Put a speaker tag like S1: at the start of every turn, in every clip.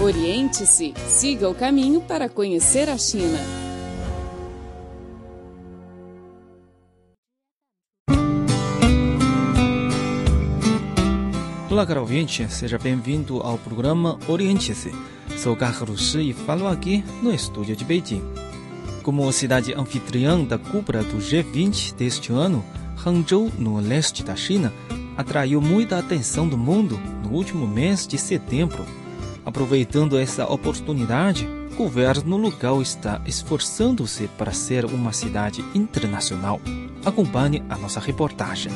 S1: Oriente-se, siga o caminho para conhecer a China.
S2: Olá, caro ouvinte, seja bem-vindo ao programa Oriente-se. Sou Carlos Shi e falo aqui no estúdio de Beijing. Como cidade anfitriã da cúpula do G20 deste ano, Hangzhou, no leste da China, atraiu muita atenção do mundo no último mês de setembro. Aproveitando essa oportunidade, o governo local está esforçando-se para ser uma cidade internacional. Acompanhe a nossa reportagem.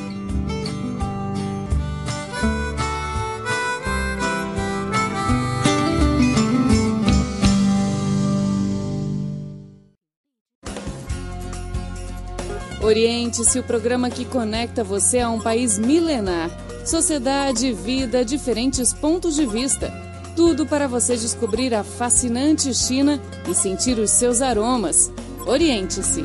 S1: Oriente-se, o programa que conecta você a um país milenar. Sociedade, vida, diferentes pontos de vista. Tudo para você descobrir a fascinante China e sentir os seus aromas. Oriente-se.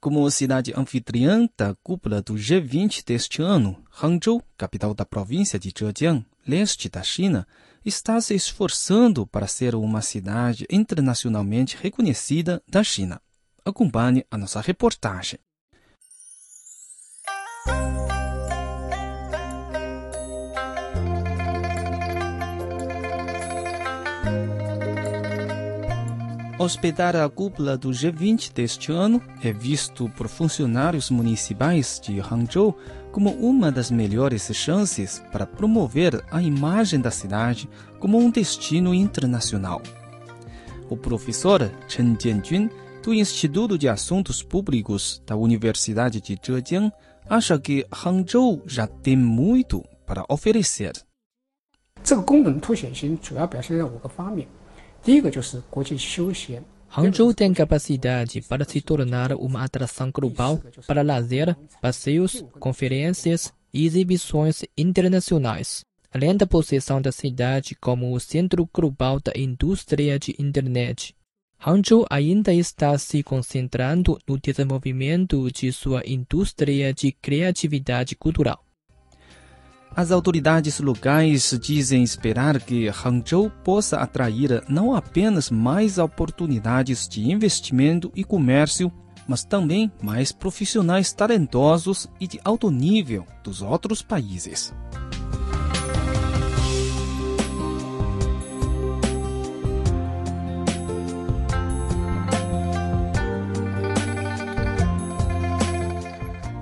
S2: Como cidade anfitriã da cúpula do G20 deste ano, Hangzhou, capital da província de Zhejiang, leste da China, está se esforçando para ser uma cidade internacionalmente reconhecida da China. Acompanhe a nossa reportagem. Hospedar a cúpula do G20 deste ano é visto por funcionários municipais de Hangzhou como uma das melhores chances para promover a imagem da cidade como um destino internacional. O professor Chen Jianjun, do Instituto de Assuntos Públicos da Universidade de Zhejiang, acha que Hangzhou já tem muito para oferecer.
S3: 这个功能凸显性主要表现在五个方面。
S4: Hangzhou tem capacidade para se tornar uma atração global para lazer, passeios, conferências e exibições internacionais, além da posição da cidade como o centro global da indústria de internet. Hangzhou ainda está se concentrando no desenvolvimento de sua indústria de criatividade cultural.
S2: As autoridades locais dizem esperar que Hangzhou possa atrair não apenas mais oportunidades de investimento e comércio, mas também mais profissionais talentosos e de alto nível dos outros países.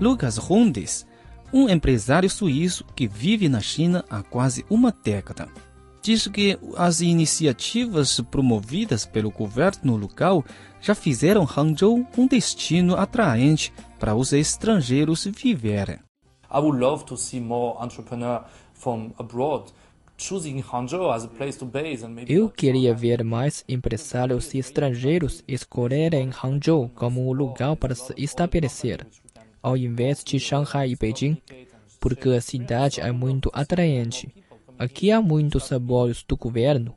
S2: Lucas Rondes um empresário suíço que vive na China há quase uma década. Diz que as iniciativas promovidas pelo governo local já fizeram Hangzhou um destino atraente para os estrangeiros viverem.
S5: I would love to see more entrepreneurs from abroad choosing Hangzhou as a place to base and maybe
S4: Eu queria ver mais empresários estrangeiros escolherem Hangzhou como um lugar para se estabelecer ao invés de Shanghai e Beijing, porque a cidade é muito atraente. Aqui há muitos apoios do governo.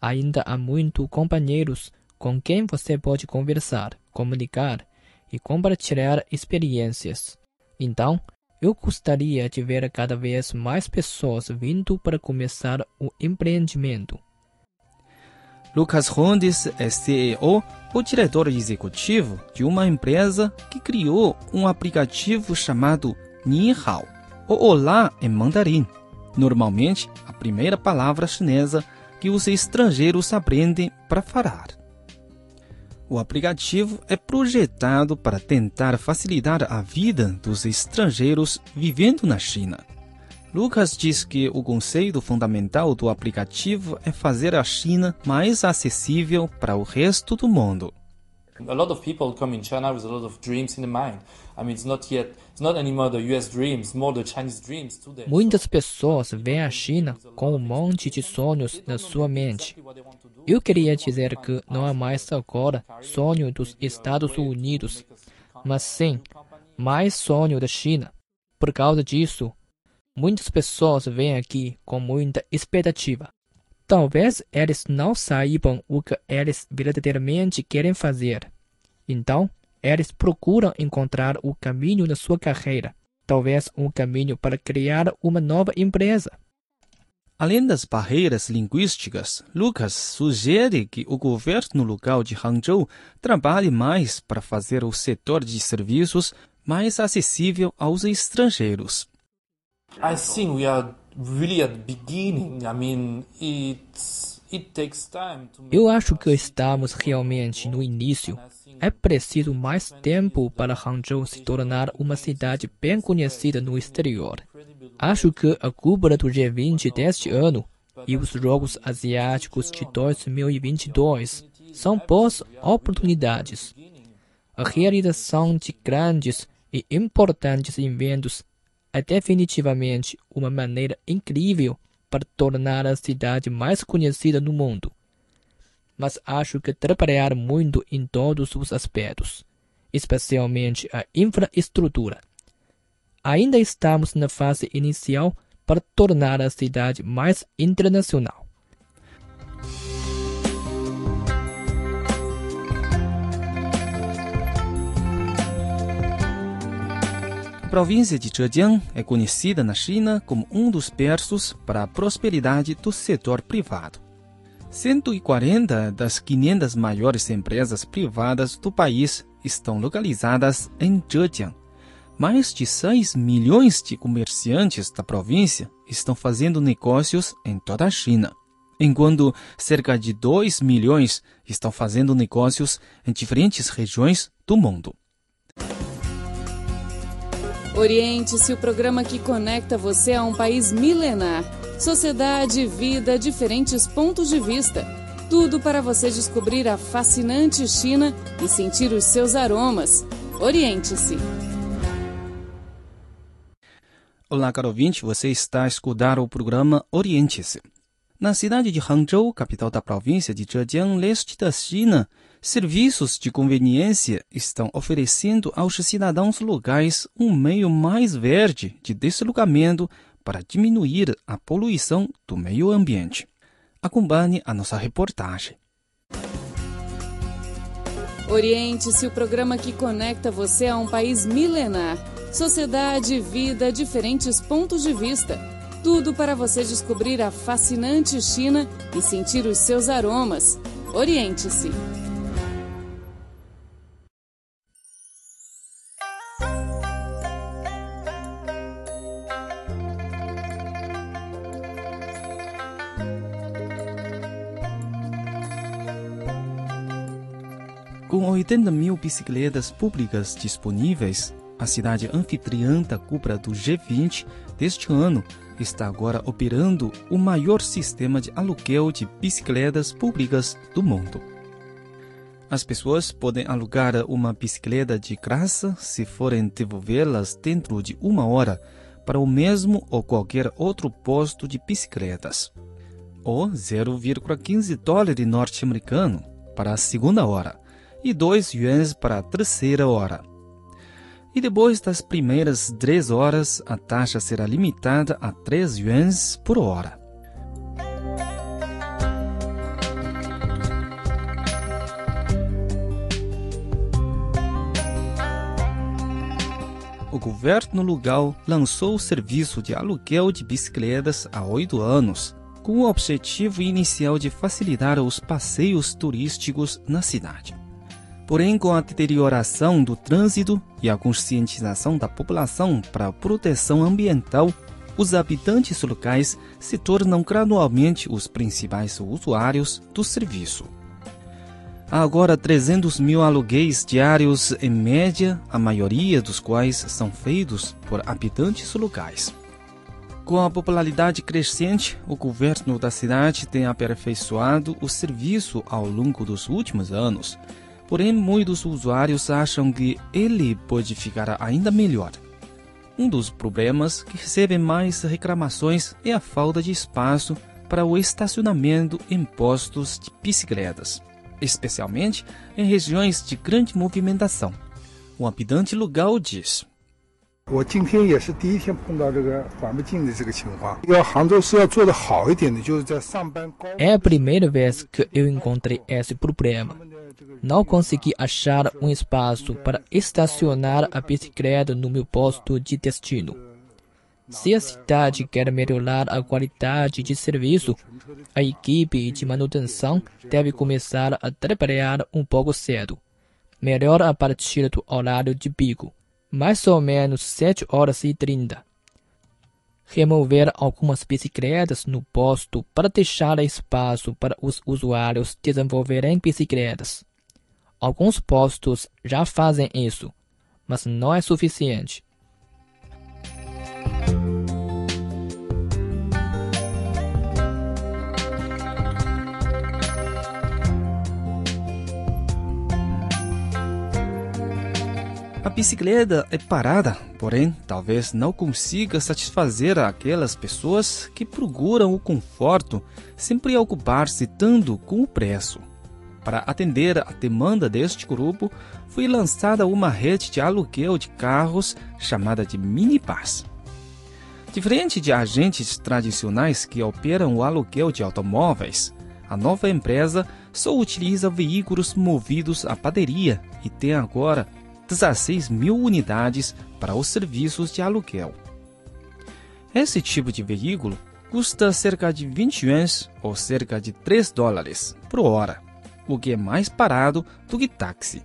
S4: Ainda há muitos companheiros com quem você pode conversar, comunicar e compartilhar experiências. Então, eu gostaria de ver cada vez mais pessoas vindo para começar o empreendimento.
S2: Lucas Rondes é CEO ou diretor executivo de uma empresa que criou um aplicativo chamado Ni Hao, ou Olá em mandarim. Normalmente, a primeira palavra chinesa que os estrangeiros aprendem para falar. O aplicativo é projetado para tentar facilitar a vida dos estrangeiros vivendo na China. Lucas diz que o conceito fundamental do aplicativo é fazer a China mais acessível para o resto do mundo.
S5: A lot of people come in China with a lot of dreams in the mind. I mean, it's not yet, it's not anymore the US dreams, more the Chinese dreams today.
S4: Muitas pessoas vêm à China com um monte de sonhos na sua mente. Eu queria dizer que não é mais agora sonho dos Estados Unidos, mas sim mais sonho da China. Por causa disso, muitas pessoas vêm aqui com muita expectativa. Talvez eles não saibam o que eles verdadeiramente querem fazer. Então, eles procuram encontrar o caminho da sua carreira, talvez um caminho para criar uma nova empresa.
S2: Além das barreiras linguísticas, Lucas sugere que o governo local de Hangzhou trabalhe mais para fazer o setor de serviços mais acessível aos estrangeiros.
S5: I think we are really at the beginning. I mean, it's, it takes time to
S4: Eu acho que estamos realmente no início. É preciso mais tempo para Hangzhou se tornar uma cidade bem conhecida no exterior. Acho que a cúpula do G20 deste ano e os Jogos Asiáticos de 2022 são boas oportunidades. A realização de grandes e importantes eventos é definitivamente uma maneira incrível para tornar a cidade mais conhecida no mundo. Mas acho que trabalhar muito em todos os aspectos, especialmente a infraestrutura. Ainda estamos na fase inicial para tornar a cidade mais internacional.
S2: Província de Zhejiang é conhecida na China como um dos berços para a prosperidade do setor privado. 140 das 500 maiores empresas privadas do país estão localizadas em Zhejiang. Mais de 6 milhões de comerciantes da província estão fazendo negócios em toda a China, enquanto cerca de 2 milhões estão fazendo negócios em diferentes regiões do mundo.
S1: Oriente-se o programa que conecta você a um país milenar. Sociedade, vida, diferentes pontos de vista. Tudo para você descobrir a fascinante China e sentir os seus aromas. Oriente-se.
S2: Olá, caro ouvinte, você está a escutar o programa Oriente-se. Na cidade de Hangzhou, capital da província de Zhejiang, leste da China, serviços de conveniência estão oferecendo aos cidadãos locais um meio mais verde de deslocamento para diminuir a poluição do meio ambiente. Acompanhe a nossa reportagem.
S1: Oriente-se o programa que conecta você a um país milenar. Sociedade, vida, diferentes pontos de vista. Tudo para você descobrir a fascinante China e sentir os seus aromas. Oriente-se.
S2: Com 80 mil bicicletas públicas disponíveis, a cidade anfitriã da cúpula do G20 deste ano está agora operando o maior sistema de aluguel de bicicletas públicas do mundo. As pessoas podem alugar uma bicicleta de graça se forem devolvê-las dentro de uma hora para o mesmo ou qualquer outro posto de bicicletas, ou 0,15 dólares norte-americano para a segunda hora e 2 yuans para a terceira hora. E depois das primeiras três horas, a taxa será limitada a 3 yuans por hora. O governo local lançou o serviço de aluguel de bicicletas há oito anos, com o objetivo inicial de facilitar os passeios turísticos na cidade. Porém, com a deterioração do trânsito e a conscientização da população para a proteção ambiental, os habitantes locais se tornam gradualmente os principais usuários do serviço. Há agora 300 mil aluguéis diários em média, a maioria dos quais são feitos por habitantes locais. Com a popularidade crescente, o governo da cidade tem aperfeiçoado o serviço ao longo dos últimos anos. Porém, muitos usuários acham que ele pode ficar ainda melhor. Um dos problemas que recebem mais reclamações é a falta de espaço para o estacionamento em postos de bicicletas, especialmente em regiões de grande movimentação. O habitante local diz.
S6: 我今天也是第一天碰到这个环不近的这个情况。要杭州市要做的好一点的，就是在上班高。
S4: É a primeira vez que eu encontrei esse problema. Não consegui achar um espaço para estacionar a bicicleta no meu posto de destino. Se a cidade quer melhorar a qualidade de serviço, a equipe de manutenção deve começar a trabalhar um pouco cedo. Melhor a partir do horário de pico, mais ou menos 7 horas e 30. Remover algumas bicicletas no posto para deixar espaço para os usuários desenvolverem bicicletas. Alguns postos já fazem isso, mas não é suficiente.
S2: A bicicleta é parada, porém talvez não consiga satisfazer aquelas pessoas que procuram o conforto sem preocupar-se tanto com o preço. Para atender a demanda deste grupo, foi lançada uma rede de aluguel de carros chamada de minibus. Diferente de agentes tradicionais que operam o aluguel de automóveis, a nova empresa só utiliza veículos movidos a bateria e tem agora 16 mil unidades para os serviços de aluguel. Esse tipo de veículo custa cerca de 20 yuans ou cerca de 3 dólares por hora, o que é mais barato do que táxi.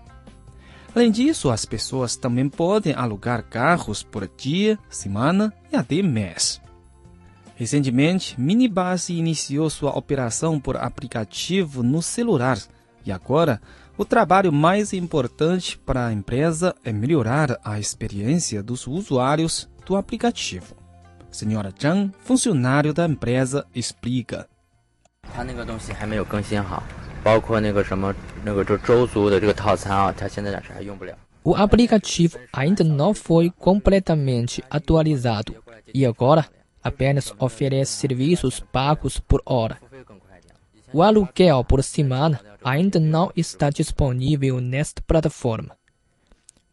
S2: Além disso, as pessoas também podem alugar carros por dia, semana e até mês. Recentemente, Minibus iniciou sua operação por aplicativo no celular e agora o trabalho mais importante para a empresa é melhorar a experiência dos usuários do aplicativo. Senhora Zhang, funcionário da empresa, explica.
S4: O aplicativo ainda não foi completamente atualizado e agora apenas oferece serviços pagos por hora. O aluguel por semana ainda não está disponível nesta plataforma.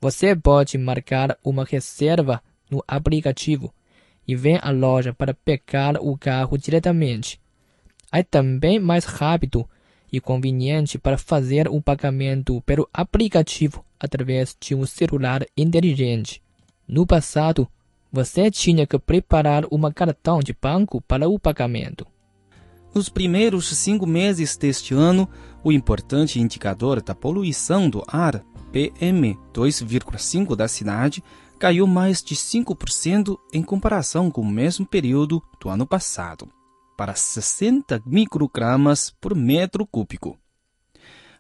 S4: Você pode marcar uma reserva no aplicativo e vem à loja para pegar o carro diretamente. É também mais rápido e conveniente para fazer o pagamento pelo aplicativo através de um celular inteligente. No passado, você tinha que preparar um cartão de banco para o pagamento.
S2: Nos primeiros cinco meses deste ano, o importante indicador da poluição do ar, PM2,5 da cidade, caiu mais de 5% em comparação com o mesmo período do ano passado, para 60 microgramas por metro cúbico.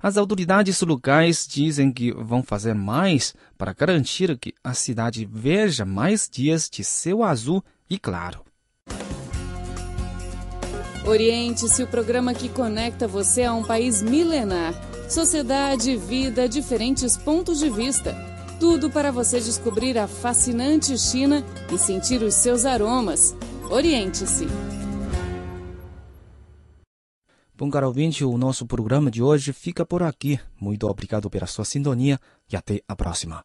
S2: As autoridades locais dizem que vão fazer mais para garantir que a cidade veja mais dias de céu azul e claro.
S1: Oriente-se o programa que conecta você a um país milenar. Sociedade, vida, diferentes pontos de vista. Tudo para você descobrir a fascinante China e sentir os seus aromas. Oriente-se.
S2: Bom, caro ouvinte, o nosso programa de hoje fica por aqui. Muito obrigado pela sua sintonia e até a próxima.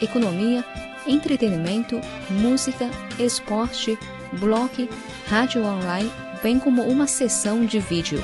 S7: economia, entretenimento, música, esporte, blog, rádio online, bem como uma sessão de vídeo.